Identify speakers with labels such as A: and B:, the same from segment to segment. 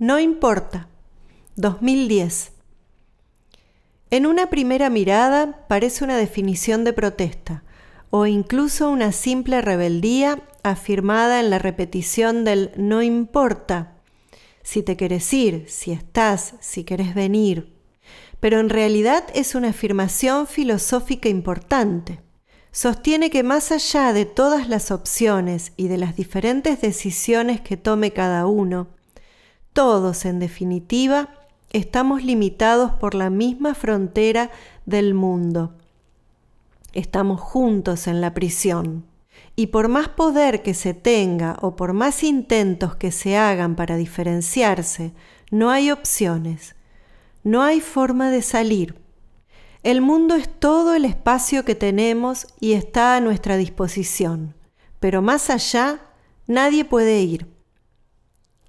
A: No importa. 2010. En una primera mirada parece una definición de protesta o incluso una simple rebeldía afirmada en la repetición del no importa. Si te quieres ir, si estás, si querés venir. Pero en realidad es una afirmación filosófica importante. Sostiene que más allá de todas las opciones y de las diferentes decisiones que tome cada uno, todos, en definitiva, estamos limitados por la misma frontera del mundo. Estamos juntos en la prisión. Y por más poder que se tenga o por más intentos que se hagan para diferenciarse, no hay opciones. No hay forma de salir. El mundo es todo el espacio que tenemos y está a nuestra disposición, pero más allá nadie puede ir.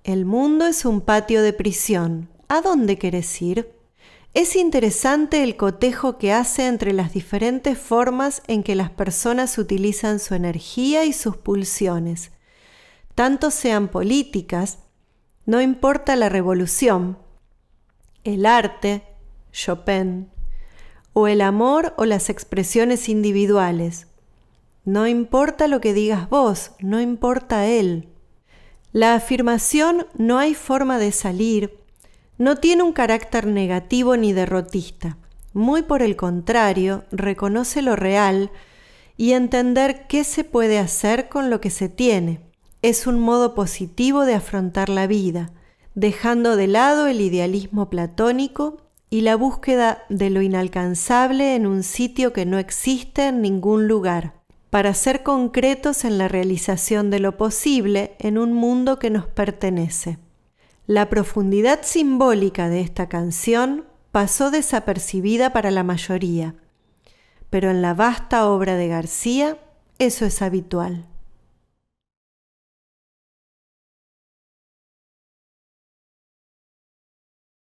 A: El mundo es un patio de prisión. ¿A dónde querés ir? Es interesante el cotejo que hace entre las diferentes formas en que las personas utilizan su energía y sus pulsiones. Tanto sean políticas, no importa la revolución, el arte, Chopin, o el amor o las expresiones individuales. No importa lo que digas vos, no importa él. La afirmación no hay forma de salir no tiene un carácter negativo ni derrotista. Muy por el contrario, reconoce lo real y entender qué se puede hacer con lo que se tiene. Es un modo positivo de afrontar la vida, dejando de lado el idealismo platónico y la búsqueda de lo inalcanzable en un sitio que no existe en ningún lugar para ser concretos en la realización de lo posible en un mundo que nos pertenece. La profundidad simbólica de esta canción pasó desapercibida para la mayoría, pero en la vasta obra de García eso es habitual.